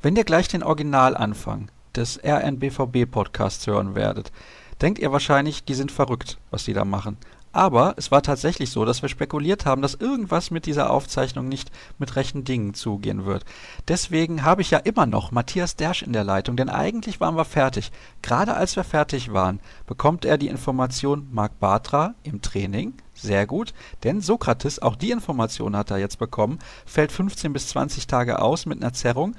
Wenn ihr gleich den Originalanfang des RNBVB-Podcasts hören werdet, denkt ihr wahrscheinlich, die sind verrückt, was die da machen. Aber es war tatsächlich so, dass wir spekuliert haben, dass irgendwas mit dieser Aufzeichnung nicht mit rechten Dingen zugehen wird. Deswegen habe ich ja immer noch Matthias Dersch in der Leitung, denn eigentlich waren wir fertig. Gerade als wir fertig waren, bekommt er die Information Marc Bartra im Training. Sehr gut, denn Sokrates, auch die Information hat er jetzt bekommen, fällt 15 bis 20 Tage aus mit einer Zerrung.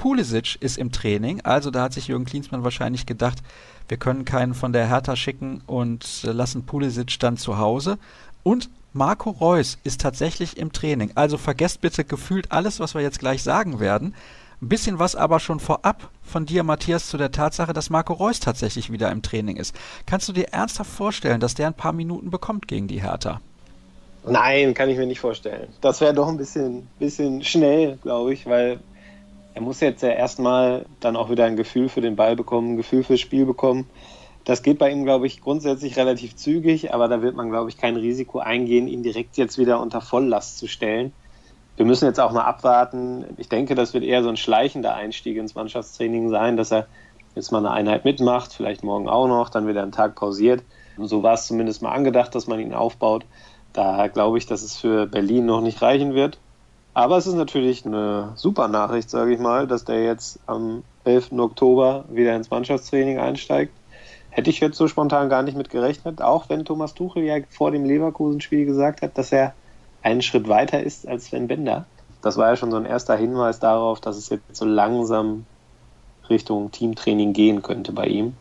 Pulisic ist im Training, also da hat sich Jürgen Klinsmann wahrscheinlich gedacht, wir können keinen von der Hertha schicken und äh, lassen Pulisic dann zu Hause. Und Marco Reus ist tatsächlich im Training. Also vergesst bitte gefühlt alles, was wir jetzt gleich sagen werden. Ein bisschen was aber schon vorab von dir, Matthias, zu der Tatsache, dass Marco Reus tatsächlich wieder im Training ist. Kannst du dir ernsthaft vorstellen, dass der ein paar Minuten bekommt gegen die Hertha? Nein, kann ich mir nicht vorstellen. Das wäre doch ein bisschen, bisschen schnell, glaube ich, weil er muss jetzt ja erstmal dann auch wieder ein Gefühl für den Ball bekommen, ein Gefühl fürs Spiel bekommen. Das geht bei ihm, glaube ich, grundsätzlich relativ zügig, aber da wird man, glaube ich, kein Risiko eingehen, ihn direkt jetzt wieder unter Volllast zu stellen. Wir müssen jetzt auch mal abwarten. Ich denke, das wird eher so ein schleichender Einstieg ins Mannschaftstraining sein, dass er jetzt mal eine Einheit mitmacht, vielleicht morgen auch noch, dann wieder einen Tag pausiert. So war es zumindest mal angedacht, dass man ihn aufbaut. Da glaube ich, dass es für Berlin noch nicht reichen wird. Aber es ist natürlich eine super Nachricht, sage ich mal, dass der jetzt am 11. Oktober wieder ins Mannschaftstraining einsteigt. Hätte ich jetzt so spontan gar nicht mit gerechnet, auch wenn Thomas Tuchel ja vor dem Leverkusen-Spiel gesagt hat, dass er einen Schritt weiter ist als Sven Bender. Das war ja schon so ein erster Hinweis darauf, dass es jetzt so langsam Richtung Teamtraining gehen könnte bei ihm.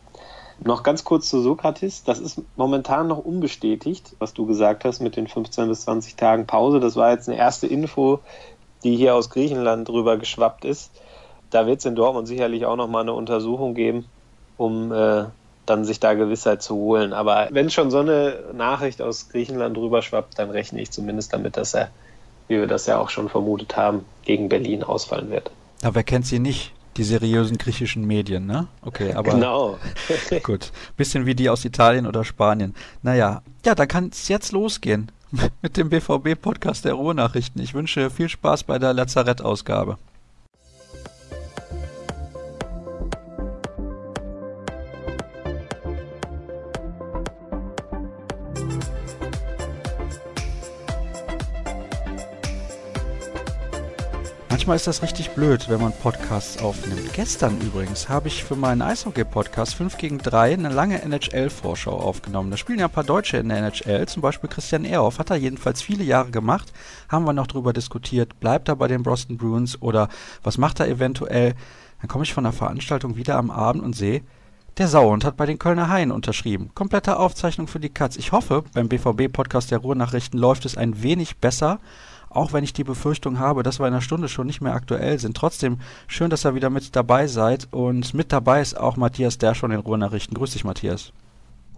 Noch ganz kurz zu Sokrates. Das ist momentan noch unbestätigt, was du gesagt hast mit den 15 bis 20 Tagen Pause. Das war jetzt eine erste Info, die hier aus Griechenland drüber geschwappt ist. Da wird es in Dortmund sicherlich auch noch mal eine Untersuchung geben, um äh, dann sich da Gewissheit zu holen. Aber wenn schon so eine Nachricht aus Griechenland drüber schwappt, dann rechne ich zumindest damit, dass er, wie wir das ja auch schon vermutet haben, gegen Berlin ausfallen wird. Aber wer kennt sie nicht? Die seriösen griechischen Medien, ne? Okay, aber. Genau. gut. Bisschen wie die aus Italien oder Spanien. Naja, ja, dann kann es jetzt losgehen mit dem BVB-Podcast der Ruhrnachrichten. Ich wünsche viel Spaß bei der Lazarett-Ausgabe. Manchmal ist das richtig blöd, wenn man Podcasts aufnimmt. Gestern übrigens habe ich für meinen Eishockey-Podcast 5 gegen 3 eine lange NHL-Vorschau aufgenommen. Da spielen ja ein paar Deutsche in der NHL, zum Beispiel Christian Ehrhoff, hat er jedenfalls viele Jahre gemacht. Haben wir noch drüber diskutiert, bleibt er bei den Boston Bruins oder was macht er eventuell? Dann komme ich von der Veranstaltung wieder am Abend und sehe, der Sauhund hat bei den Kölner Haien unterschrieben. Komplette Aufzeichnung für die Katz. Ich hoffe, beim BVB-Podcast der Ruhrnachrichten läuft es ein wenig besser auch wenn ich die Befürchtung habe, dass wir in einer Stunde schon nicht mehr aktuell sind. Trotzdem schön, dass ihr wieder mit dabei seid und mit dabei ist auch Matthias der schon in Ruhrnachrichten. Grüß dich, Matthias.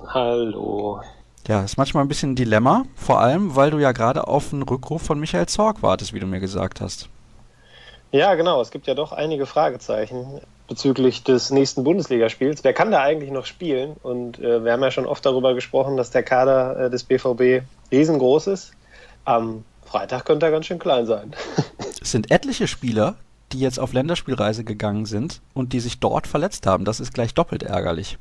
Hallo. Ja, ist manchmal ein bisschen ein Dilemma, vor allem, weil du ja gerade auf einen Rückruf von Michael Zorg wartest, wie du mir gesagt hast. Ja, genau. Es gibt ja doch einige Fragezeichen bezüglich des nächsten Bundesligaspiels. Wer kann da eigentlich noch spielen? Und äh, wir haben ja schon oft darüber gesprochen, dass der Kader äh, des BVB riesengroß ist. Am Freitag könnte er ganz schön klein sein. es sind etliche Spieler, die jetzt auf Länderspielreise gegangen sind und die sich dort verletzt haben. Das ist gleich doppelt ärgerlich.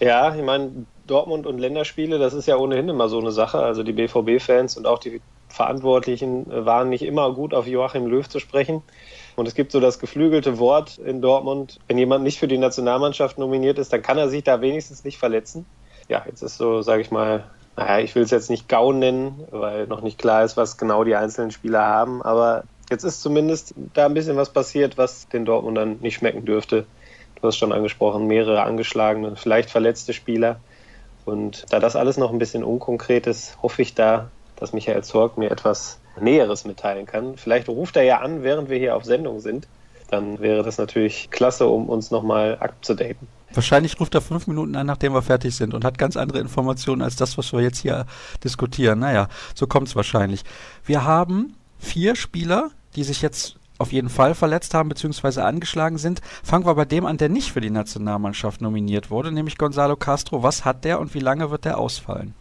Ja, ich meine, Dortmund und Länderspiele, das ist ja ohnehin immer so eine Sache. Also die BVB-Fans und auch die Verantwortlichen waren nicht immer gut auf Joachim Löw zu sprechen. Und es gibt so das geflügelte Wort in Dortmund, wenn jemand nicht für die Nationalmannschaft nominiert ist, dann kann er sich da wenigstens nicht verletzen. Ja, jetzt ist so, sage ich mal, naja, ich will es jetzt nicht GAU nennen, weil noch nicht klar ist, was genau die einzelnen Spieler haben, aber jetzt ist zumindest da ein bisschen was passiert, was den Dortmundern nicht schmecken dürfte. Du hast schon angesprochen, mehrere angeschlagene, vielleicht verletzte Spieler. Und da das alles noch ein bisschen unkonkret ist, hoffe ich da, dass Michael Zorg mir etwas Näheres mitteilen kann. Vielleicht ruft er ja an, während wir hier auf Sendung sind. Dann wäre das natürlich klasse, um uns nochmal abzudaten. Wahrscheinlich ruft er fünf Minuten an, nachdem wir fertig sind und hat ganz andere Informationen als das, was wir jetzt hier diskutieren. Naja, so kommt es wahrscheinlich. Wir haben vier Spieler, die sich jetzt auf jeden Fall verletzt haben bzw. angeschlagen sind. Fangen wir bei dem an, der nicht für die Nationalmannschaft nominiert wurde, nämlich Gonzalo Castro. Was hat der und wie lange wird der ausfallen?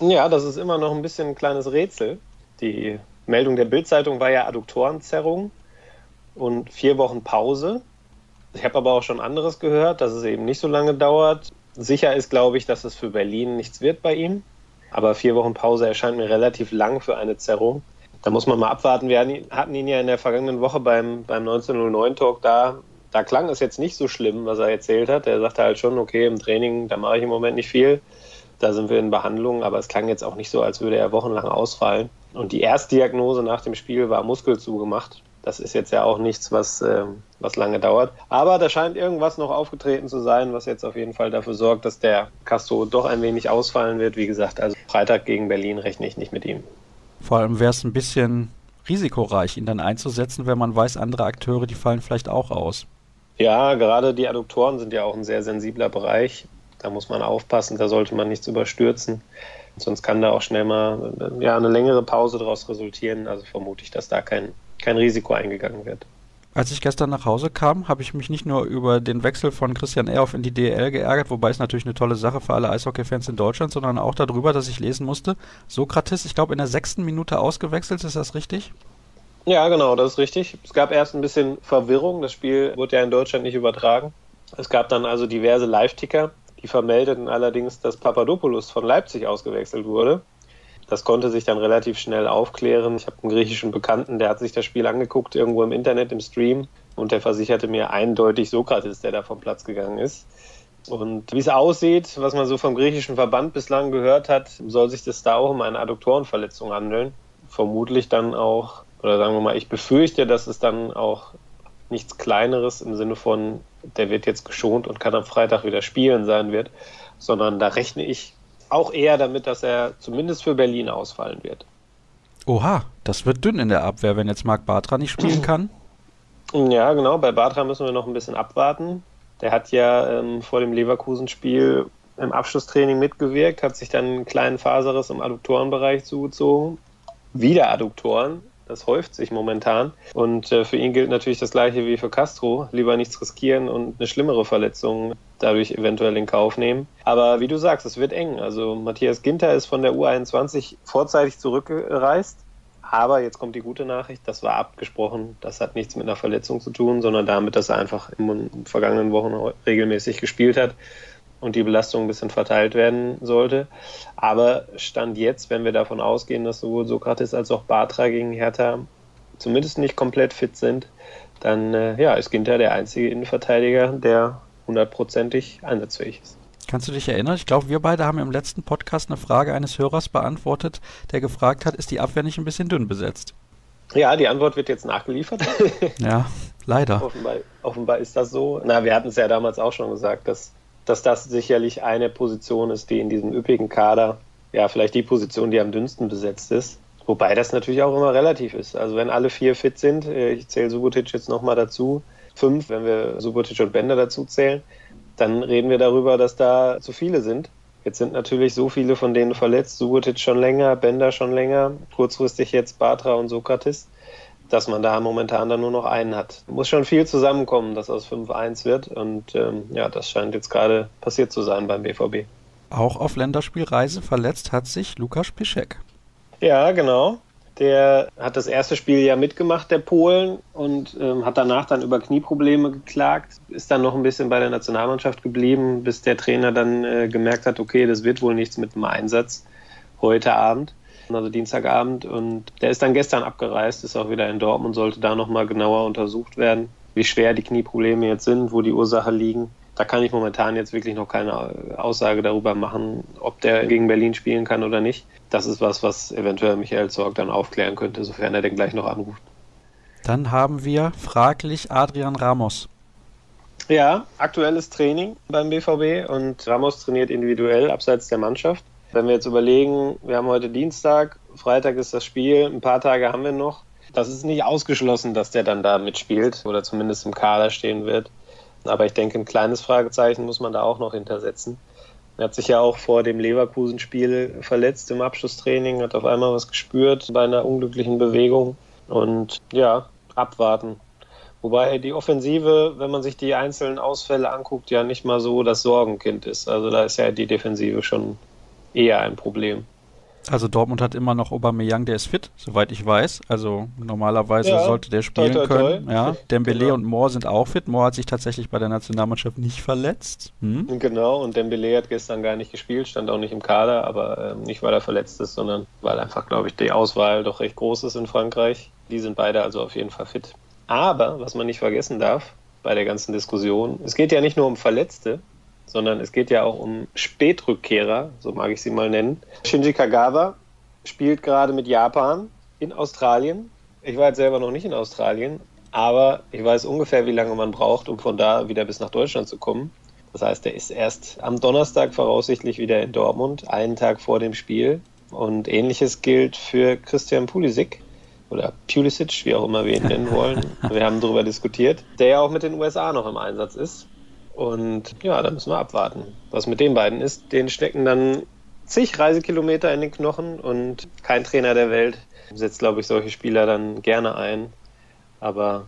Ja, das ist immer noch ein bisschen ein kleines Rätsel. Die Meldung der Bildzeitung war ja Adduktorenzerrung. und vier Wochen Pause. Ich habe aber auch schon anderes gehört, dass es eben nicht so lange dauert. Sicher ist, glaube ich, dass es für Berlin nichts wird bei ihm. Aber vier Wochen Pause erscheint mir relativ lang für eine Zerrung. Da muss man mal abwarten. Wir hatten ihn ja in der vergangenen Woche beim, beim 1909 Talk da. Da klang es jetzt nicht so schlimm, was er erzählt hat. Er sagte halt schon, okay, im Training, da mache ich im Moment nicht viel. Da sind wir in Behandlung, aber es klang jetzt auch nicht so, als würde er wochenlang ausfallen. Und die Erstdiagnose nach dem Spiel war Muskel zugemacht. Das ist jetzt ja auch nichts, was, äh, was lange dauert. Aber da scheint irgendwas noch aufgetreten zu sein, was jetzt auf jeden Fall dafür sorgt, dass der Castro doch ein wenig ausfallen wird. Wie gesagt, also Freitag gegen Berlin rechne ich nicht mit ihm. Vor allem wäre es ein bisschen risikoreich, ihn dann einzusetzen, wenn man weiß, andere Akteure, die fallen vielleicht auch aus. Ja, gerade die Adduktoren sind ja auch ein sehr sensibler Bereich. Da muss man aufpassen, da sollte man nichts überstürzen. Sonst kann da auch schnell mal ja, eine längere Pause daraus resultieren. Also vermute ich, dass da kein, kein Risiko eingegangen wird. Als ich gestern nach Hause kam, habe ich mich nicht nur über den Wechsel von Christian Ehrhoff in die DL geärgert, wobei es natürlich eine tolle Sache für alle Eishockey-Fans in Deutschland, sondern auch darüber, dass ich lesen musste, Sokrates, ich glaube, in der sechsten Minute ausgewechselt, ist das richtig? Ja, genau, das ist richtig. Es gab erst ein bisschen Verwirrung. Das Spiel wurde ja in Deutschland nicht übertragen. Es gab dann also diverse Live-Ticker, die vermeldeten allerdings, dass Papadopoulos von Leipzig ausgewechselt wurde. Das konnte sich dann relativ schnell aufklären. Ich habe einen griechischen Bekannten, der hat sich das Spiel angeguckt, irgendwo im Internet, im Stream, und der versicherte mir eindeutig Sokrates, der da vom Platz gegangen ist. Und wie es aussieht, was man so vom griechischen Verband bislang gehört hat, soll sich das da auch um eine Adduktorenverletzung handeln. Vermutlich dann auch, oder sagen wir mal, ich befürchte, dass es dann auch nichts Kleineres im Sinne von, der wird jetzt geschont und kann am Freitag wieder spielen sein wird, sondern da rechne ich auch eher damit, dass er zumindest für Berlin ausfallen wird. Oha, das wird dünn in der Abwehr, wenn jetzt Marc Bartra nicht spielen kann. Ja, genau. Bei Bartra müssen wir noch ein bisschen abwarten. Der hat ja ähm, vor dem Leverkusen-Spiel im Abschlusstraining mitgewirkt, hat sich dann einen kleinen Faserriss im Adduktorenbereich zugezogen. Wieder Adduktoren. Das häuft sich momentan. Und äh, für ihn gilt natürlich das gleiche wie für Castro. Lieber nichts riskieren und eine schlimmere Verletzung dadurch eventuell in Kauf nehmen. Aber wie du sagst, es wird eng. Also Matthias Ginter ist von der U21 vorzeitig zurückgereist. Aber jetzt kommt die gute Nachricht, das war abgesprochen. Das hat nichts mit einer Verletzung zu tun, sondern damit, dass er einfach in den vergangenen Wochen regelmäßig gespielt hat und die Belastung ein bisschen verteilt werden sollte. Aber Stand jetzt, wenn wir davon ausgehen, dass sowohl Sokrates als auch Bartra gegen Hertha zumindest nicht komplett fit sind, dann äh, ja, ist Ginter der einzige Innenverteidiger, der hundertprozentig einsatzfähig ist. Kannst du dich erinnern? Ich glaube, wir beide haben im letzten Podcast eine Frage eines Hörers beantwortet, der gefragt hat, ist die Abwehr nicht ein bisschen dünn besetzt? Ja, die Antwort wird jetzt nachgeliefert. ja, leider. Offenbar, offenbar ist das so. Na, wir hatten es ja damals auch schon gesagt, dass dass das sicherlich eine Position ist, die in diesem üppigen Kader, ja, vielleicht die Position, die am dünnsten besetzt ist. Wobei das natürlich auch immer relativ ist. Also wenn alle vier fit sind, äh, ich zähle Subotic jetzt nochmal dazu, fünf, wenn wir Subotic und Bender dazu zählen, dann reden wir darüber, dass da zu viele sind. Jetzt sind natürlich so viele von denen verletzt, Subotic schon länger, Bender schon länger, kurzfristig jetzt Batra und Sokrates dass man da momentan dann nur noch einen hat. Muss schon viel zusammenkommen, dass aus 5-1 wird. Und ähm, ja, das scheint jetzt gerade passiert zu sein beim BVB. Auch auf Länderspielreise verletzt hat sich Lukas Piszek. Ja, genau. Der hat das erste Spiel ja mitgemacht, der Polen, und ähm, hat danach dann über Knieprobleme geklagt, ist dann noch ein bisschen bei der Nationalmannschaft geblieben, bis der Trainer dann äh, gemerkt hat, okay, das wird wohl nichts mit dem Einsatz heute Abend also Dienstagabend. Und der ist dann gestern abgereist, ist auch wieder in Dortmund, sollte da nochmal genauer untersucht werden, wie schwer die Knieprobleme jetzt sind, wo die Ursache liegen. Da kann ich momentan jetzt wirklich noch keine Aussage darüber machen, ob der gegen Berlin spielen kann oder nicht. Das ist was, was eventuell Michael Zorg dann aufklären könnte, sofern er den gleich noch anruft. Dann haben wir fraglich Adrian Ramos. Ja, aktuelles Training beim BVB und Ramos trainiert individuell abseits der Mannschaft. Wenn wir jetzt überlegen, wir haben heute Dienstag, Freitag ist das Spiel, ein paar Tage haben wir noch. Das ist nicht ausgeschlossen, dass der dann da mitspielt oder zumindest im Kader stehen wird. Aber ich denke, ein kleines Fragezeichen muss man da auch noch hintersetzen. Er hat sich ja auch vor dem Leverkusen-Spiel verletzt im Abschlusstraining, hat auf einmal was gespürt bei einer unglücklichen Bewegung. Und ja, abwarten. Wobei die Offensive, wenn man sich die einzelnen Ausfälle anguckt, ja nicht mal so das Sorgenkind ist. Also da ist ja die Defensive schon eher ein Problem. Also Dortmund hat immer noch Aubameyang, der ist fit, soweit ich weiß. Also normalerweise ja, sollte der spielen toi, toi, toi. können. Ja, Dembele genau. und Moore sind auch fit. Moore hat sich tatsächlich bei der Nationalmannschaft nicht verletzt. Hm? Genau, und Dembele hat gestern gar nicht gespielt, stand auch nicht im Kader, aber äh, nicht weil er verletzt ist, sondern weil einfach, glaube ich, die Auswahl doch recht groß ist in Frankreich. Die sind beide also auf jeden Fall fit. Aber, was man nicht vergessen darf bei der ganzen Diskussion, es geht ja nicht nur um Verletzte, sondern es geht ja auch um Spätrückkehrer, so mag ich sie mal nennen. Shinji Kagawa spielt gerade mit Japan in Australien. Ich war jetzt selber noch nicht in Australien, aber ich weiß ungefähr, wie lange man braucht, um von da wieder bis nach Deutschland zu kommen. Das heißt, er ist erst am Donnerstag voraussichtlich wieder in Dortmund, einen Tag vor dem Spiel. Und ähnliches gilt für Christian Pulisic oder Pulisic, wie auch immer wir ihn nennen wollen. Wir haben darüber diskutiert, der ja auch mit den USA noch im Einsatz ist. Und ja, da müssen wir abwarten, was mit den beiden ist. Den stecken dann zig Reisekilometer in den Knochen und kein Trainer der Welt setzt, glaube ich, solche Spieler dann gerne ein. Aber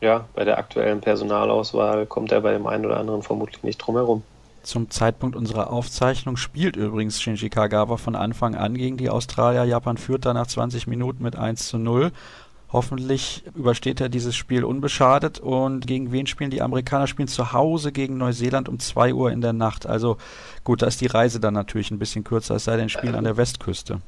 ja, bei der aktuellen Personalauswahl kommt er bei dem einen oder anderen vermutlich nicht drum herum. Zum Zeitpunkt unserer Aufzeichnung spielt übrigens Shinji Kagawa von Anfang an gegen die Australier. Japan führt da nach 20 Minuten mit 1 zu 0. Hoffentlich übersteht er dieses Spiel unbeschadet. Und gegen wen spielen die Amerikaner? Spielen zu Hause gegen Neuseeland um 2 Uhr in der Nacht. Also gut, da ist die Reise dann natürlich ein bisschen kürzer, es sei denn, spielen an der Westküste.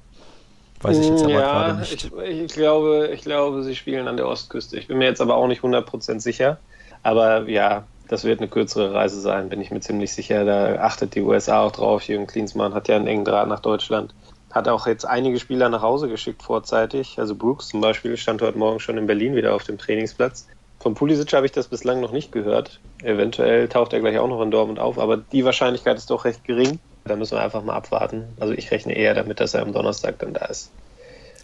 Weiß ich jetzt aber ja, gerade nicht. Ich, ich, glaube, ich glaube, sie spielen an der Ostküste. Ich bin mir jetzt aber auch nicht 100% sicher. Aber ja, das wird eine kürzere Reise sein, bin ich mir ziemlich sicher. Da achtet die USA auch drauf. Jürgen Klinsmann hat ja einen engen Draht nach Deutschland hat auch jetzt einige Spieler nach Hause geschickt vorzeitig. Also Brooks zum Beispiel stand heute Morgen schon in Berlin wieder auf dem Trainingsplatz. Von Pulisic habe ich das bislang noch nicht gehört. Eventuell taucht er gleich auch noch in Dortmund auf, aber die Wahrscheinlichkeit ist doch recht gering. Da müssen wir einfach mal abwarten. Also ich rechne eher damit, dass er am Donnerstag dann da ist.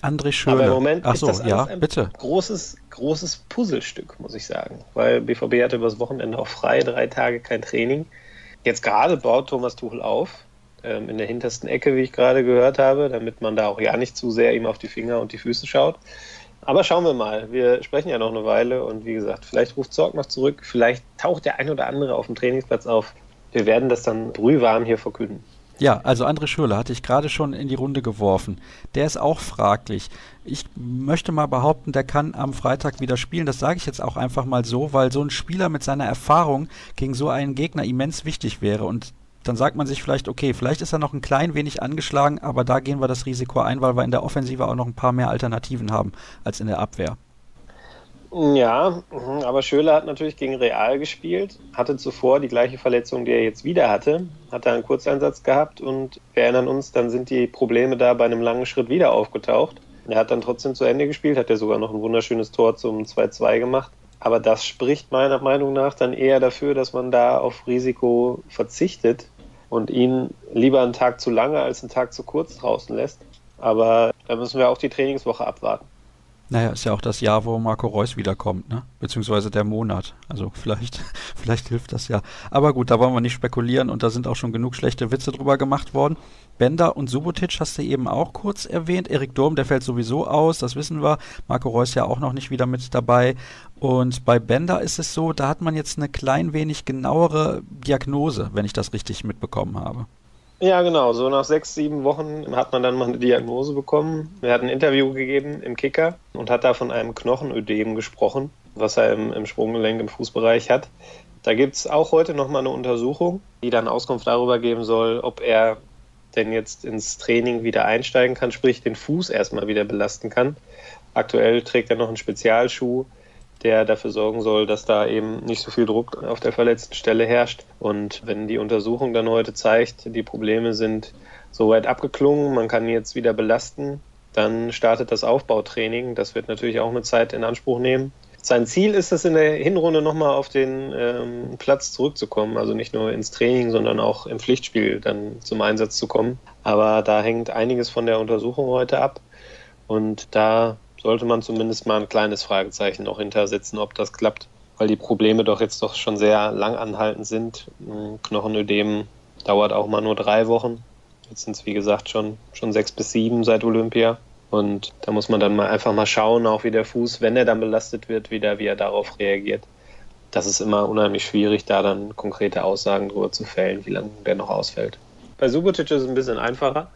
André Schöne. Aber im Moment Ach so, ist das ja, ein bitte. großes, großes Puzzlestück, muss ich sagen. Weil BVB hatte übers Wochenende auch frei, drei Tage kein Training. Jetzt gerade baut Thomas Tuchel auf ähm, in der hintersten Ecke, wie ich gerade gehört habe, damit man da auch ja nicht zu sehr ihm auf die Finger und die Füße schaut. Aber schauen wir mal. Wir sprechen ja noch eine Weile und wie gesagt, vielleicht ruft Zorg noch zurück, vielleicht taucht der ein oder andere auf dem Trainingsplatz auf. Wir werden das dann brühwarm hier verkünden. Ja, also André Schürle hatte ich gerade schon in die Runde geworfen. Der ist auch fraglich. Ich möchte mal behaupten, der kann am Freitag wieder spielen. Das sage ich jetzt auch einfach mal so, weil so ein Spieler mit seiner Erfahrung gegen so einen Gegner immens wichtig wäre. Und dann sagt man sich vielleicht, okay, vielleicht ist er noch ein klein wenig angeschlagen, aber da gehen wir das Risiko ein, weil wir in der Offensive auch noch ein paar mehr Alternativen haben als in der Abwehr. Ja, mhm, aber Schöler hat natürlich gegen Real gespielt, hatte zuvor die gleiche Verletzung, die er jetzt wieder hatte, hat da einen Kurzeinsatz gehabt und wir erinnern uns, dann sind die Probleme da bei einem langen Schritt wieder aufgetaucht. Er hat dann trotzdem zu Ende gespielt, hat ja sogar noch ein wunderschönes Tor zum 2-2 gemacht. Aber das spricht meiner Meinung nach dann eher dafür, dass man da auf Risiko verzichtet und ihn lieber einen Tag zu lange als einen Tag zu kurz draußen lässt. Aber da müssen wir auch die Trainingswoche abwarten. Naja, ist ja auch das Jahr, wo Marco Reus wiederkommt, ne? Beziehungsweise der Monat. Also vielleicht, vielleicht hilft das ja. Aber gut, da wollen wir nicht spekulieren und da sind auch schon genug schlechte Witze drüber gemacht worden. Bender und Subotic hast du eben auch kurz erwähnt. Erik Durm, der fällt sowieso aus, das wissen wir. Marco Reus ja auch noch nicht wieder mit dabei. Und bei Bender ist es so, da hat man jetzt eine klein wenig genauere Diagnose, wenn ich das richtig mitbekommen habe. Ja, genau. So nach sechs, sieben Wochen hat man dann mal eine Diagnose bekommen. Er hat ein Interview gegeben im Kicker und hat da von einem Knochenödem gesprochen, was er im, im Sprunggelenk im Fußbereich hat. Da gibt es auch heute nochmal eine Untersuchung, die dann Auskunft darüber geben soll, ob er denn jetzt ins Training wieder einsteigen kann, sprich den Fuß erstmal wieder belasten kann. Aktuell trägt er noch einen Spezialschuh, der dafür sorgen soll, dass da eben nicht so viel Druck auf der verletzten Stelle herrscht. Und wenn die Untersuchung dann heute zeigt, die Probleme sind soweit abgeklungen, man kann jetzt wieder belasten, dann startet das Aufbautraining. Das wird natürlich auch eine Zeit in Anspruch nehmen. Sein Ziel ist es in der Hinrunde nochmal auf den ähm, Platz zurückzukommen, also nicht nur ins Training, sondern auch im Pflichtspiel dann zum Einsatz zu kommen. Aber da hängt einiges von der Untersuchung heute ab. Und da sollte man zumindest mal ein kleines Fragezeichen noch hintersetzen, ob das klappt, weil die Probleme doch jetzt doch schon sehr lang anhaltend sind. Knochenödem dauert auch mal nur drei Wochen. Jetzt sind es, wie gesagt, schon, schon sechs bis sieben seit Olympia. Und da muss man dann mal einfach mal schauen, auch wie der Fuß, wenn er dann belastet wird, wieder, wie er darauf reagiert. Das ist immer unheimlich schwierig, da dann konkrete Aussagen drüber zu fällen, wie lange der noch ausfällt. Bei Subotic ist es ein bisschen einfacher.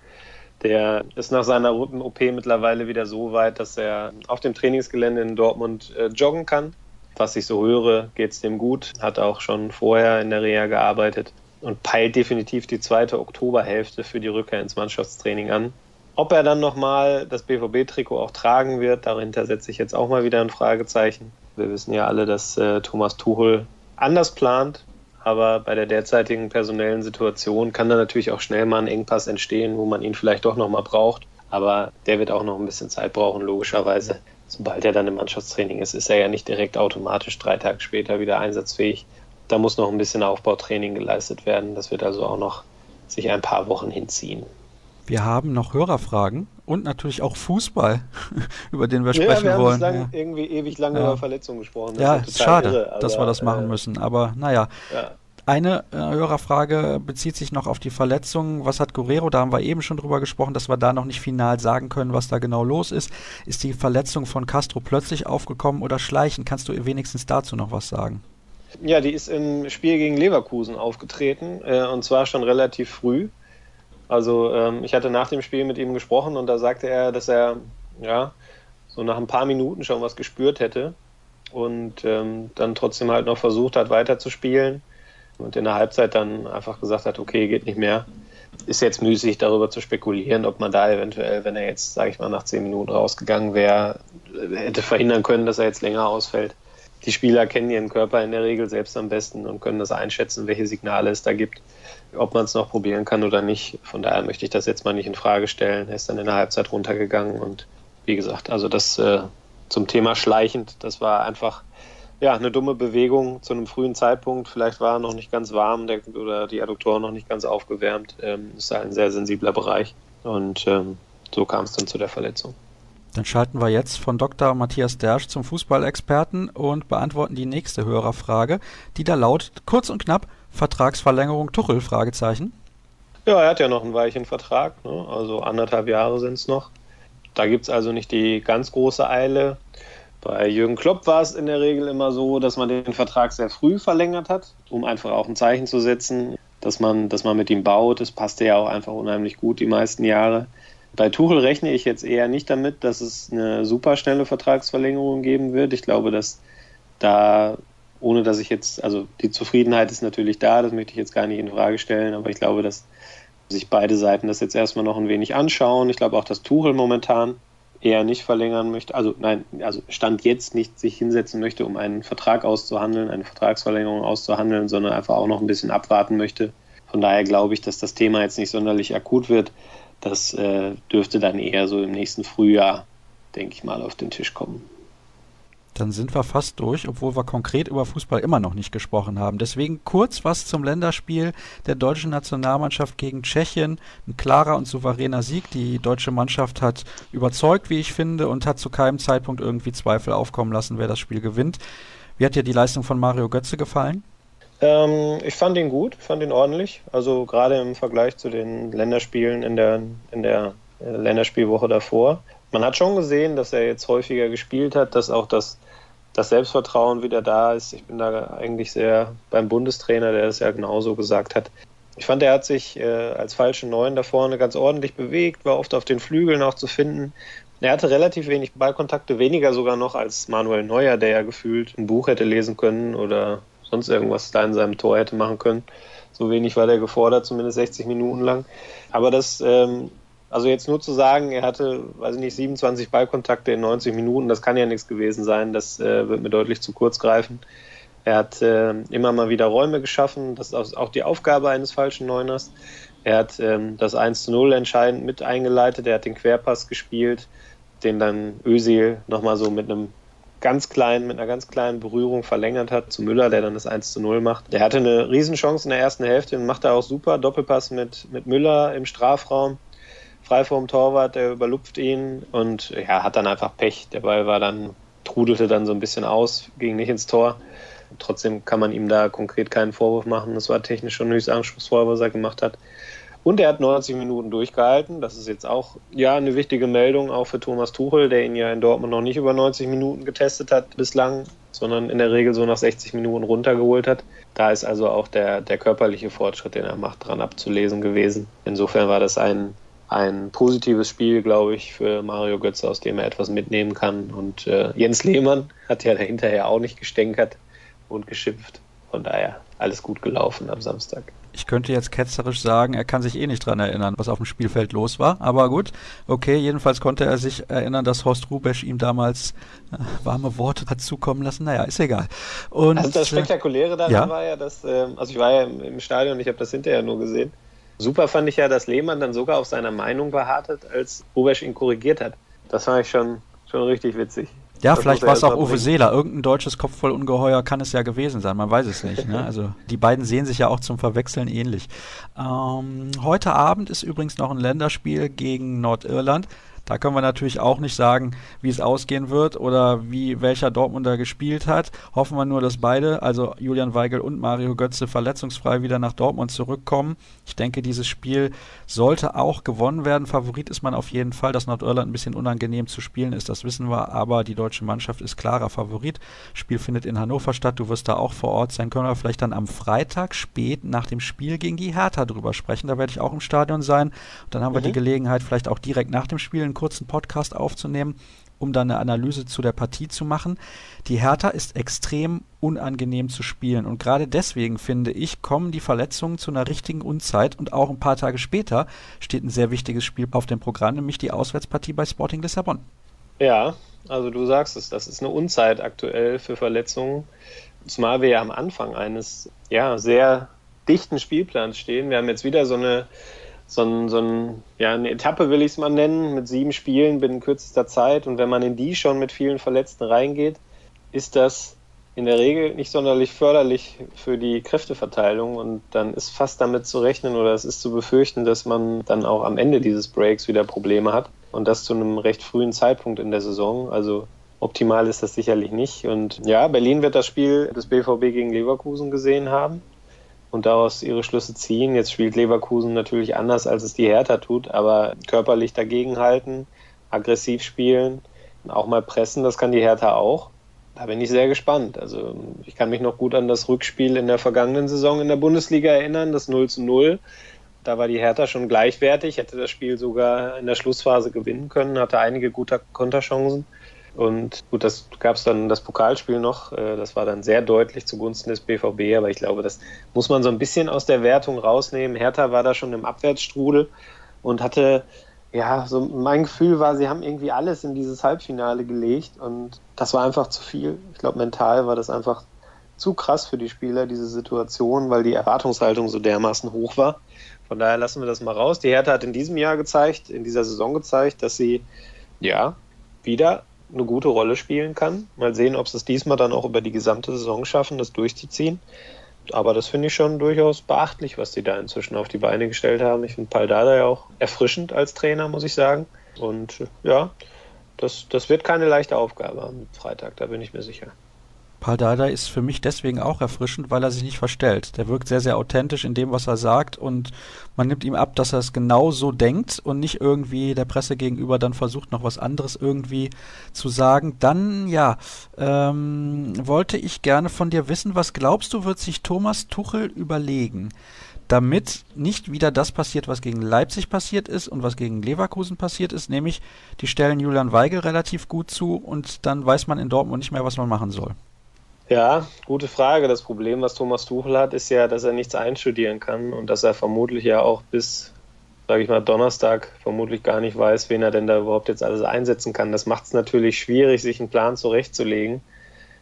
Der ist nach seiner Rippen-OP mittlerweile wieder so weit, dass er auf dem Trainingsgelände in Dortmund äh, joggen kann. Was ich so höre, geht es dem gut. Hat auch schon vorher in der Reha gearbeitet und peilt definitiv die zweite Oktoberhälfte für die Rückkehr ins Mannschaftstraining an. Ob er dann nochmal das BVB-Trikot auch tragen wird, dahinter setze ich jetzt auch mal wieder ein Fragezeichen. Wir wissen ja alle, dass äh, Thomas Tuchel anders plant, aber bei der derzeitigen personellen Situation kann da natürlich auch schnell mal ein Engpass entstehen, wo man ihn vielleicht doch nochmal braucht. Aber der wird auch noch ein bisschen Zeit brauchen, logischerweise. Sobald er dann im Mannschaftstraining ist, ist er ja nicht direkt automatisch drei Tage später wieder einsatzfähig. Da muss noch ein bisschen Aufbautraining geleistet werden. Das wird also auch noch sich ein paar Wochen hinziehen. Wir haben noch Hörerfragen und natürlich auch Fußball, über den wir sprechen ja, wir wollen. Haben ja. irgendwie ewig lange ja. über Verletzungen gesprochen. Das ja, ist schade, irre, dass wir das machen äh, müssen. Aber naja. Ja. Eine äh, Hörerfrage bezieht sich noch auf die Verletzungen. Was hat Guerrero? Da haben wir eben schon drüber gesprochen, dass wir da noch nicht final sagen können, was da genau los ist. Ist die Verletzung von Castro plötzlich aufgekommen oder schleichen? Kannst du wenigstens dazu noch was sagen? Ja, die ist im Spiel gegen Leverkusen aufgetreten äh, und zwar schon relativ früh. Also ähm, ich hatte nach dem Spiel mit ihm gesprochen und da sagte er, dass er ja so nach ein paar Minuten schon was gespürt hätte und ähm, dann trotzdem halt noch versucht hat weiterzuspielen und in der Halbzeit dann einfach gesagt hat, okay, geht nicht mehr. Ist jetzt müßig darüber zu spekulieren, ob man da eventuell, wenn er jetzt, sage ich mal, nach zehn Minuten rausgegangen wäre, hätte verhindern können, dass er jetzt länger ausfällt. Die Spieler kennen ihren Körper in der Regel selbst am besten und können das einschätzen, welche Signale es da gibt ob man es noch probieren kann oder nicht. Von daher möchte ich das jetzt mal nicht in Frage stellen. Er ist dann in der Halbzeit runtergegangen und wie gesagt, also das äh, zum Thema schleichend, das war einfach ja, eine dumme Bewegung zu einem frühen Zeitpunkt. Vielleicht war er noch nicht ganz warm der, oder die Adduktoren noch nicht ganz aufgewärmt. Ähm, ist ein sehr sensibler Bereich und ähm, so kam es dann zu der Verletzung. Dann schalten wir jetzt von Dr. Matthias Dersch zum Fußballexperten und beantworten die nächste Hörerfrage, die da lautet, kurz und knapp, Vertragsverlängerung Tuchel? Fragezeichen. Ja, er hat ja noch einen weichen Vertrag, ne? also anderthalb Jahre sind es noch. Da gibt es also nicht die ganz große Eile. Bei Jürgen Klopp war es in der Regel immer so, dass man den Vertrag sehr früh verlängert hat, um einfach auch ein Zeichen zu setzen, dass man, dass man mit ihm baut. Das passte ja auch einfach unheimlich gut die meisten Jahre. Bei Tuchel rechne ich jetzt eher nicht damit, dass es eine super schnelle Vertragsverlängerung geben wird. Ich glaube, dass da ohne dass ich jetzt, also die Zufriedenheit ist natürlich da, das möchte ich jetzt gar nicht in Frage stellen, aber ich glaube, dass sich beide Seiten das jetzt erstmal noch ein wenig anschauen. Ich glaube auch, dass Tuchel momentan eher nicht verlängern möchte, also nein, also Stand jetzt nicht sich hinsetzen möchte, um einen Vertrag auszuhandeln, eine Vertragsverlängerung auszuhandeln, sondern einfach auch noch ein bisschen abwarten möchte. Von daher glaube ich, dass das Thema jetzt nicht sonderlich akut wird. Das äh, dürfte dann eher so im nächsten Frühjahr, denke ich mal, auf den Tisch kommen. Dann sind wir fast durch, obwohl wir konkret über Fußball immer noch nicht gesprochen haben. Deswegen kurz was zum Länderspiel der deutschen Nationalmannschaft gegen Tschechien. Ein klarer und souveräner Sieg. Die deutsche Mannschaft hat überzeugt, wie ich finde, und hat zu keinem Zeitpunkt irgendwie Zweifel aufkommen lassen, wer das Spiel gewinnt. Wie hat dir die Leistung von Mario Götze gefallen? Ähm, ich fand ihn gut, fand ihn ordentlich. Also gerade im Vergleich zu den Länderspielen in der, in der äh, Länderspielwoche davor man hat schon gesehen, dass er jetzt häufiger gespielt hat, dass auch das, das Selbstvertrauen wieder da ist. Ich bin da eigentlich sehr beim Bundestrainer, der es ja genauso gesagt hat. Ich fand, er hat sich äh, als falsche Neun da vorne ganz ordentlich bewegt, war oft auf den Flügeln auch zu finden. Er hatte relativ wenig Ballkontakte, weniger sogar noch als Manuel Neuer, der ja gefühlt ein Buch hätte lesen können oder sonst irgendwas da in seinem Tor hätte machen können. So wenig war der gefordert, zumindest 60 Minuten lang. Aber das ähm, also jetzt nur zu sagen, er hatte, weiß ich nicht, 27 Ballkontakte in 90 Minuten, das kann ja nichts gewesen sein. Das äh, wird mir deutlich zu kurz greifen. Er hat äh, immer mal wieder Räume geschaffen. Das ist auch die Aufgabe eines falschen Neuners. Er hat ähm, das 1 zu 0 entscheidend mit eingeleitet. Er hat den Querpass gespielt, den dann Özil nochmal so mit einem ganz kleinen, mit einer ganz kleinen Berührung verlängert hat zu Müller, der dann das 1 zu 0 macht. Der hatte eine Riesenchance in der ersten Hälfte und macht er auch super. Doppelpass mit, mit Müller im Strafraum frei vorm Torwart, der überlupft ihn und ja, hat dann einfach Pech. Der Ball war dann, trudelte dann so ein bisschen aus, ging nicht ins Tor. Trotzdem kann man ihm da konkret keinen Vorwurf machen. Das war technisch schon höchst anspruchsvoll, was er gemacht hat. Und er hat 90 Minuten durchgehalten. Das ist jetzt auch ja eine wichtige Meldung, auch für Thomas Tuchel, der ihn ja in Dortmund noch nicht über 90 Minuten getestet hat bislang, sondern in der Regel so nach 60 Minuten runtergeholt hat. Da ist also auch der, der körperliche Fortschritt, den er macht, dran abzulesen gewesen. Insofern war das ein ein positives Spiel, glaube ich, für Mario Götze, aus dem er etwas mitnehmen kann. Und äh, Jens Lehmann hat ja hinterher auch nicht gestänkert und geschimpft. Von daher alles gut gelaufen am Samstag. Ich könnte jetzt ketzerisch sagen, er kann sich eh nicht dran erinnern, was auf dem Spielfeld los war. Aber gut, okay, jedenfalls konnte er sich erinnern, dass Horst Rubesch ihm damals äh, warme Worte hat zukommen lassen. Naja, ist egal. Und, also das Spektakuläre daran ja? war ja, dass, äh, also ich war ja im, im Stadion, ich habe das hinterher nur gesehen. Super fand ich ja, dass Lehmann dann sogar auf seiner Meinung beharrt hat, als Rubesch ihn korrigiert hat. Das fand ich schon, schon richtig witzig. Ja, das vielleicht war es auch Uwe Seeler. Irgendein deutsches Kopfvollungeheuer kann es ja gewesen sein. Man weiß es nicht. Ne? Also die beiden sehen sich ja auch zum Verwechseln ähnlich. Ähm, heute Abend ist übrigens noch ein Länderspiel gegen Nordirland. Da können wir natürlich auch nicht sagen, wie es ausgehen wird oder wie welcher Dortmunder gespielt hat. Hoffen wir nur, dass beide, also Julian Weigel und Mario Götze, verletzungsfrei wieder nach Dortmund zurückkommen. Ich denke, dieses Spiel sollte auch gewonnen werden. Favorit ist man auf jeden Fall. Dass Nordirland ein bisschen unangenehm zu spielen ist, das wissen wir, aber die deutsche Mannschaft ist klarer Favorit. Spiel findet in Hannover statt. Du wirst da auch vor Ort sein. Können wir vielleicht dann am Freitag spät nach dem Spiel gegen die Hertha drüber sprechen. Da werde ich auch im Stadion sein. Und dann haben wir die mhm. Gelegenheit, vielleicht auch direkt nach dem Spiel einen kurzen Podcast aufzunehmen, um dann eine Analyse zu der Partie zu machen. Die Hertha ist extrem unangenehm zu spielen und gerade deswegen finde ich, kommen die Verletzungen zu einer richtigen Unzeit und auch ein paar Tage später steht ein sehr wichtiges Spiel auf dem Programm, nämlich die Auswärtspartie bei Sporting Lissabon. Ja, also du sagst es, das ist eine Unzeit aktuell für Verletzungen, zumal wir ja am Anfang eines ja sehr dichten Spielplans stehen. Wir haben jetzt wieder so eine so, ein, so ein, ja, eine Etappe will ich es mal nennen, mit sieben Spielen binnen kürzester Zeit. Und wenn man in die schon mit vielen Verletzten reingeht, ist das in der Regel nicht sonderlich förderlich für die Kräfteverteilung. Und dann ist fast damit zu rechnen oder es ist zu befürchten, dass man dann auch am Ende dieses Breaks wieder Probleme hat. Und das zu einem recht frühen Zeitpunkt in der Saison. Also optimal ist das sicherlich nicht. Und ja, Berlin wird das Spiel des BVB gegen Leverkusen gesehen haben und daraus ihre Schlüsse ziehen. Jetzt spielt Leverkusen natürlich anders, als es die Hertha tut, aber körperlich dagegenhalten, aggressiv spielen, auch mal pressen, das kann die Hertha auch. Da bin ich sehr gespannt. Also ich kann mich noch gut an das Rückspiel in der vergangenen Saison in der Bundesliga erinnern, das 0 zu 0. Da war die Hertha schon gleichwertig, hätte das Spiel sogar in der Schlussphase gewinnen können, hatte einige gute Konterchancen. Und gut, das gab es dann das Pokalspiel noch. Äh, das war dann sehr deutlich zugunsten des BVB, aber ich glaube, das muss man so ein bisschen aus der Wertung rausnehmen. Hertha war da schon im Abwärtsstrudel und hatte, ja, so mein Gefühl war, sie haben irgendwie alles in dieses Halbfinale gelegt und das war einfach zu viel. Ich glaube, mental war das einfach zu krass für die Spieler, diese Situation, weil die Erwartungshaltung so dermaßen hoch war. Von daher lassen wir das mal raus. Die Hertha hat in diesem Jahr gezeigt, in dieser Saison gezeigt, dass sie ja wieder eine gute Rolle spielen kann. Mal sehen, ob sie es diesmal dann auch über die gesamte Saison schaffen, das durchzuziehen. Aber das finde ich schon durchaus beachtlich, was die da inzwischen auf die Beine gestellt haben. Ich finde Paldada ja auch erfrischend als Trainer, muss ich sagen. Und ja, das, das wird keine leichte Aufgabe am Freitag, da bin ich mir sicher. Paul Dardai ist für mich deswegen auch erfrischend, weil er sich nicht verstellt. Der wirkt sehr, sehr authentisch in dem, was er sagt und man nimmt ihm ab, dass er es genau so denkt und nicht irgendwie der Presse gegenüber dann versucht, noch was anderes irgendwie zu sagen. Dann, ja, ähm, wollte ich gerne von dir wissen, was glaubst du, wird sich Thomas Tuchel überlegen? damit nicht wieder das passiert, was gegen Leipzig passiert ist und was gegen Leverkusen passiert ist, nämlich die stellen Julian Weigel relativ gut zu und dann weiß man in Dortmund nicht mehr, was man machen soll. Ja, gute Frage. Das Problem, was Thomas Tuchel hat, ist ja, dass er nichts einstudieren kann und dass er vermutlich ja auch bis, sage ich mal, Donnerstag vermutlich gar nicht weiß, wen er denn da überhaupt jetzt alles einsetzen kann. Das macht es natürlich schwierig, sich einen Plan zurechtzulegen.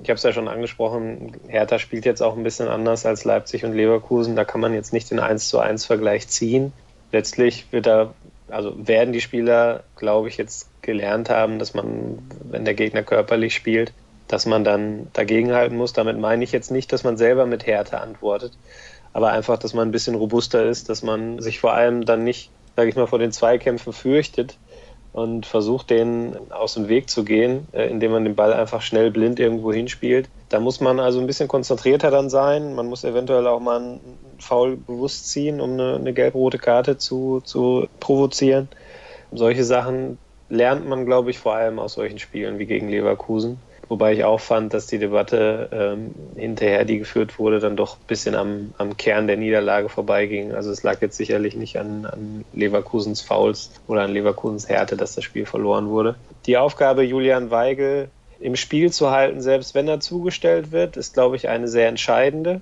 Ich habe es ja schon angesprochen, Hertha spielt jetzt auch ein bisschen anders als Leipzig und Leverkusen. Da kann man jetzt nicht den 1 zu 1 Vergleich ziehen. Letztlich wird da, also werden die Spieler, glaube ich, jetzt gelernt haben, dass man, wenn der Gegner körperlich spielt, dass man dann dagegenhalten muss. Damit meine ich jetzt nicht, dass man selber mit Härte antwortet, aber einfach, dass man ein bisschen robuster ist, dass man sich vor allem dann nicht, sage ich mal, vor den Zweikämpfen fürchtet und versucht, denen aus dem Weg zu gehen, äh, indem man den Ball einfach schnell blind irgendwo hinspielt. Da muss man also ein bisschen konzentrierter dann sein. Man muss eventuell auch mal einen Foul bewusst ziehen, um eine, eine gelb-rote Karte zu, zu provozieren. Solche Sachen lernt man, glaube ich, vor allem aus solchen Spielen wie gegen Leverkusen Wobei ich auch fand, dass die Debatte ähm, hinterher, die geführt wurde, dann doch ein bisschen am, am Kern der Niederlage vorbeiging. Also es lag jetzt sicherlich nicht an, an Leverkusens Fouls oder an Leverkusens Härte, dass das Spiel verloren wurde. Die Aufgabe, Julian Weigel im Spiel zu halten, selbst wenn er zugestellt wird, ist, glaube ich, eine sehr entscheidende.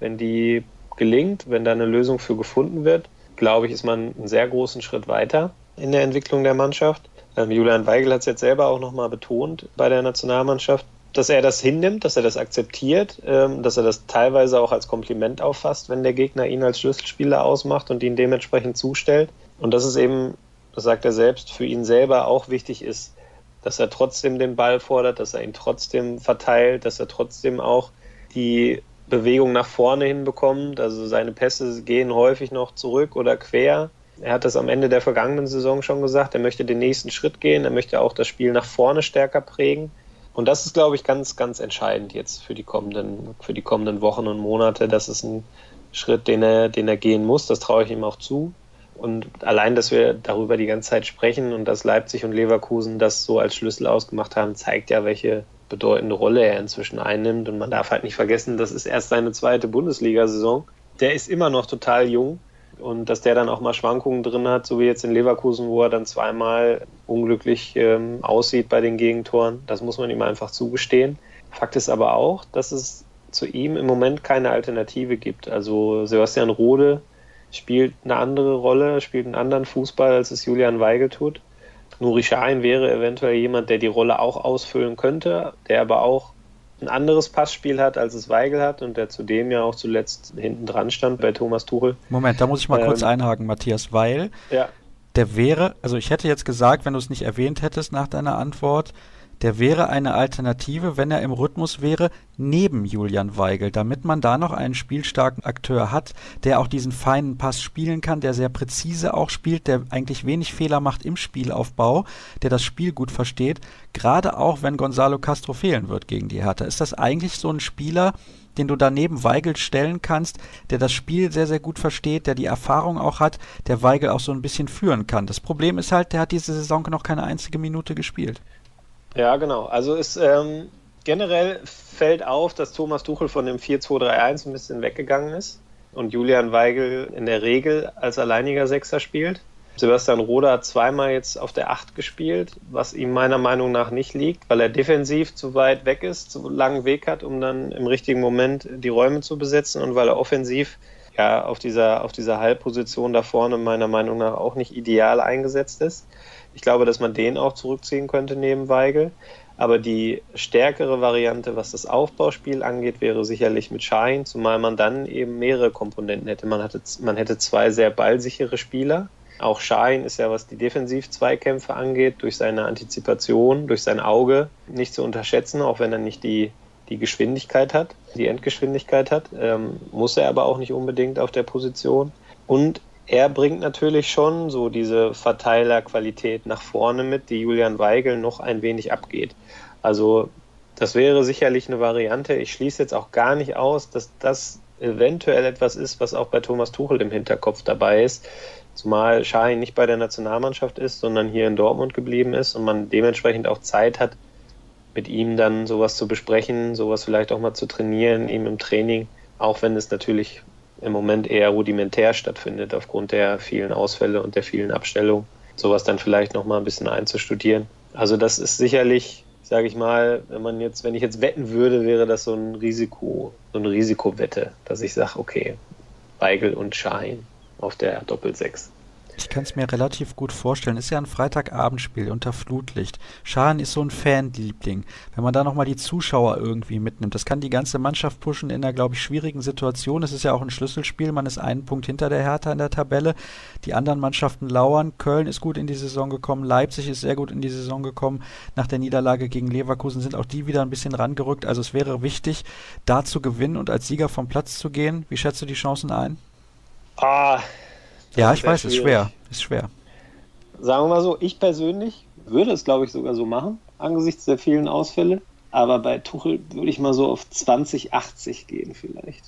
Wenn die gelingt, wenn da eine Lösung für gefunden wird, glaube ich, ist man einen sehr großen Schritt weiter in der Entwicklung der Mannschaft. Ähm, Julian Weigel hat es jetzt selber auch nochmal betont bei der Nationalmannschaft, dass er das hinnimmt, dass er das akzeptiert, ähm, dass er das teilweise auch als Kompliment auffasst, wenn der Gegner ihn als Schlüsselspieler ausmacht und ihn dementsprechend zustellt. Und dass es eben, das sagt er selbst, für ihn selber auch wichtig ist, dass er trotzdem den Ball fordert, dass er ihn trotzdem verteilt, dass er trotzdem auch die Bewegung nach vorne hinbekommt. Also seine Pässe gehen häufig noch zurück oder quer. Er hat das am Ende der vergangenen Saison schon gesagt. Er möchte den nächsten Schritt gehen. Er möchte auch das Spiel nach vorne stärker prägen. Und das ist, glaube ich, ganz, ganz entscheidend jetzt für die kommenden, für die kommenden Wochen und Monate. Das ist ein Schritt, den er, den er gehen muss. Das traue ich ihm auch zu. Und allein, dass wir darüber die ganze Zeit sprechen und dass Leipzig und Leverkusen das so als Schlüssel ausgemacht haben, zeigt ja, welche bedeutende Rolle er inzwischen einnimmt. Und man darf halt nicht vergessen, das ist erst seine zweite Bundesliga-Saison. Der ist immer noch total jung. Und dass der dann auch mal Schwankungen drin hat, so wie jetzt in Leverkusen, wo er dann zweimal unglücklich ähm, aussieht bei den Gegentoren, das muss man ihm einfach zugestehen. Fakt ist aber auch, dass es zu ihm im Moment keine Alternative gibt. Also Sebastian Rode spielt eine andere Rolle, spielt einen anderen Fußball, als es Julian Weigel tut. Nuri Sahin wäre eventuell jemand, der die Rolle auch ausfüllen könnte, der aber auch ein anderes Passspiel hat, als es Weigel hat und der zudem ja auch zuletzt hinten dran stand bei Thomas Tuchel. Moment, da muss ich mal ähm, kurz einhaken, Matthias, weil ja. der wäre, also ich hätte jetzt gesagt, wenn du es nicht erwähnt hättest nach deiner Antwort, der wäre eine Alternative, wenn er im Rhythmus wäre, neben Julian Weigel, damit man da noch einen spielstarken Akteur hat, der auch diesen feinen Pass spielen kann, der sehr präzise auch spielt, der eigentlich wenig Fehler macht im Spielaufbau, der das Spiel gut versteht, gerade auch wenn Gonzalo Castro fehlen wird gegen die Hertha. Ist das eigentlich so ein Spieler, den du daneben Weigel stellen kannst, der das Spiel sehr, sehr gut versteht, der die Erfahrung auch hat, der Weigel auch so ein bisschen führen kann. Das Problem ist halt, der hat diese Saison noch keine einzige Minute gespielt. Ja, genau. Also es ähm, generell fällt auf, dass Thomas Tuchel von dem 4-2-3-1 ein bisschen weggegangen ist und Julian Weigel in der Regel als alleiniger Sechser spielt. Sebastian Roda hat zweimal jetzt auf der 8 gespielt, was ihm meiner Meinung nach nicht liegt, weil er defensiv zu weit weg ist, zu langen Weg hat, um dann im richtigen Moment die Räume zu besetzen und weil er offensiv ja auf dieser, auf dieser Halbposition da vorne meiner Meinung nach auch nicht ideal eingesetzt ist. Ich glaube, dass man den auch zurückziehen könnte neben Weigel. Aber die stärkere Variante, was das Aufbauspiel angeht, wäre sicherlich mit Schein, zumal man dann eben mehrere Komponenten hätte. Man, hatte, man hätte zwei sehr ballsichere Spieler. Auch Schein ist ja, was die Defensiv-Zweikämpfe angeht, durch seine Antizipation, durch sein Auge nicht zu unterschätzen, auch wenn er nicht die, die Geschwindigkeit hat, die Endgeschwindigkeit hat. Ähm, muss er aber auch nicht unbedingt auf der Position. Und er bringt natürlich schon so diese Verteilerqualität nach vorne mit, die Julian Weigel noch ein wenig abgeht. Also das wäre sicherlich eine Variante. Ich schließe jetzt auch gar nicht aus, dass das eventuell etwas ist, was auch bei Thomas Tuchel im Hinterkopf dabei ist. Zumal Schein nicht bei der Nationalmannschaft ist, sondern hier in Dortmund geblieben ist und man dementsprechend auch Zeit hat, mit ihm dann sowas zu besprechen, sowas vielleicht auch mal zu trainieren, ihm im Training, auch wenn es natürlich im Moment eher rudimentär stattfindet aufgrund der vielen Ausfälle und der vielen Abstellungen. Sowas dann vielleicht noch mal ein bisschen einzustudieren. Also das ist sicherlich, sage ich mal, wenn man jetzt, wenn ich jetzt wetten würde, wäre das so ein Risiko, so eine Risikowette, dass ich sage, okay, Weigel und Schein auf der Doppelsechs. Ich kann es mir relativ gut vorstellen. Ist ja ein Freitagabendspiel unter Flutlicht. Schaden ist so ein Fanliebling. Wenn man da nochmal die Zuschauer irgendwie mitnimmt, das kann die ganze Mannschaft pushen in einer, glaube ich, schwierigen Situation. Es ist ja auch ein Schlüsselspiel. Man ist einen Punkt hinter der Hertha in der Tabelle. Die anderen Mannschaften lauern. Köln ist gut in die Saison gekommen. Leipzig ist sehr gut in die Saison gekommen. Nach der Niederlage gegen Leverkusen sind auch die wieder ein bisschen rangerückt. Also es wäre wichtig, da zu gewinnen und als Sieger vom Platz zu gehen. Wie schätzt du die Chancen ein? Ah, ja, ich weiß, es ist schwer. Ist schwer. Sagen wir mal so, ich persönlich würde es, glaube ich, sogar so machen, angesichts der vielen Ausfälle. Aber bei Tuchel würde ich mal so auf 2080 gehen, vielleicht.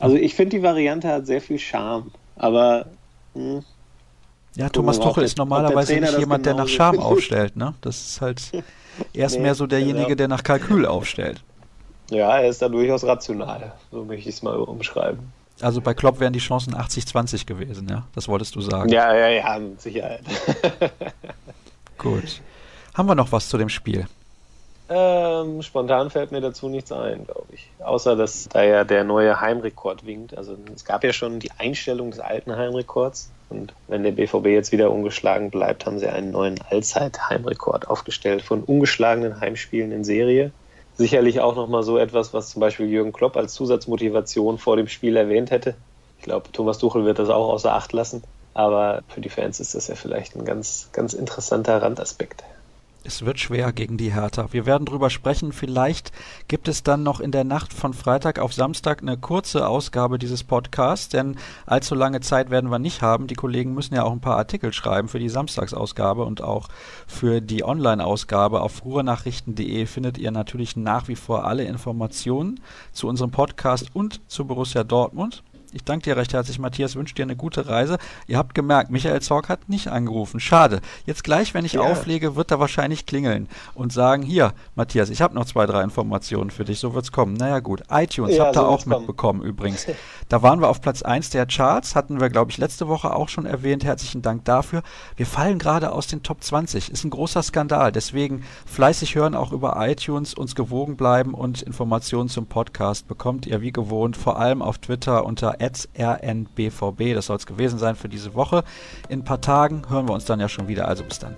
Also ich finde, die Variante hat sehr viel Charme. Aber hm, Ja, Thomas Tuchel ist normalerweise nicht jemand, der nach Charme aufstellt, ne? Das ist halt erst nee, mehr so derjenige, genau. der nach Kalkül aufstellt. Ja, er ist da durchaus rational, so möchte ich es mal umschreiben. Also bei Klopp wären die Chancen 80-20 gewesen, ja? Das wolltest du sagen. Ja, ja, ja, mit Sicherheit. Gut. Haben wir noch was zu dem Spiel? Ähm, spontan fällt mir dazu nichts ein, glaube ich. Außer, dass da ja der neue Heimrekord winkt. Also es gab ja schon die Einstellung des alten Heimrekords. Und wenn der BVB jetzt wieder ungeschlagen bleibt, haben sie einen neuen Allzeit-Heimrekord aufgestellt von ungeschlagenen Heimspielen in Serie. Sicherlich auch nochmal so etwas, was zum Beispiel Jürgen Klopp als Zusatzmotivation vor dem Spiel erwähnt hätte. Ich glaube, Thomas Duchel wird das auch außer Acht lassen. Aber für die Fans ist das ja vielleicht ein ganz, ganz interessanter Randaspekt. Es wird schwer gegen die Hertha. Wir werden drüber sprechen. Vielleicht gibt es dann noch in der Nacht von Freitag auf Samstag eine kurze Ausgabe dieses Podcasts, denn allzu lange Zeit werden wir nicht haben. Die Kollegen müssen ja auch ein paar Artikel schreiben für die Samstagsausgabe und auch für die Online-Ausgabe. Auf ruhrnachrichten.de findet ihr natürlich nach wie vor alle Informationen zu unserem Podcast und zu Borussia Dortmund. Ich danke dir recht herzlich, Matthias. Wünsche dir eine gute Reise. Ihr habt gemerkt, Michael Zorg hat nicht angerufen. Schade. Jetzt gleich, wenn ich ja. auflege, wird er wahrscheinlich klingeln und sagen, hier, Matthias, ich habe noch zwei, drei Informationen für dich. So wird's kommen. Naja gut. iTunes ja, habt ihr so auch mitbekommen kommen. übrigens. Da waren wir auf Platz 1 der Charts, hatten wir, glaube ich, letzte Woche auch schon erwähnt. Herzlichen Dank dafür. Wir fallen gerade aus den Top 20. Ist ein großer Skandal. Deswegen fleißig hören auch über iTunes, uns gewogen bleiben und Informationen zum Podcast bekommt ihr wie gewohnt, vor allem auf Twitter unter rnbvb. Das soll es gewesen sein für diese Woche. In ein paar Tagen hören wir uns dann ja schon wieder. Also bis dann.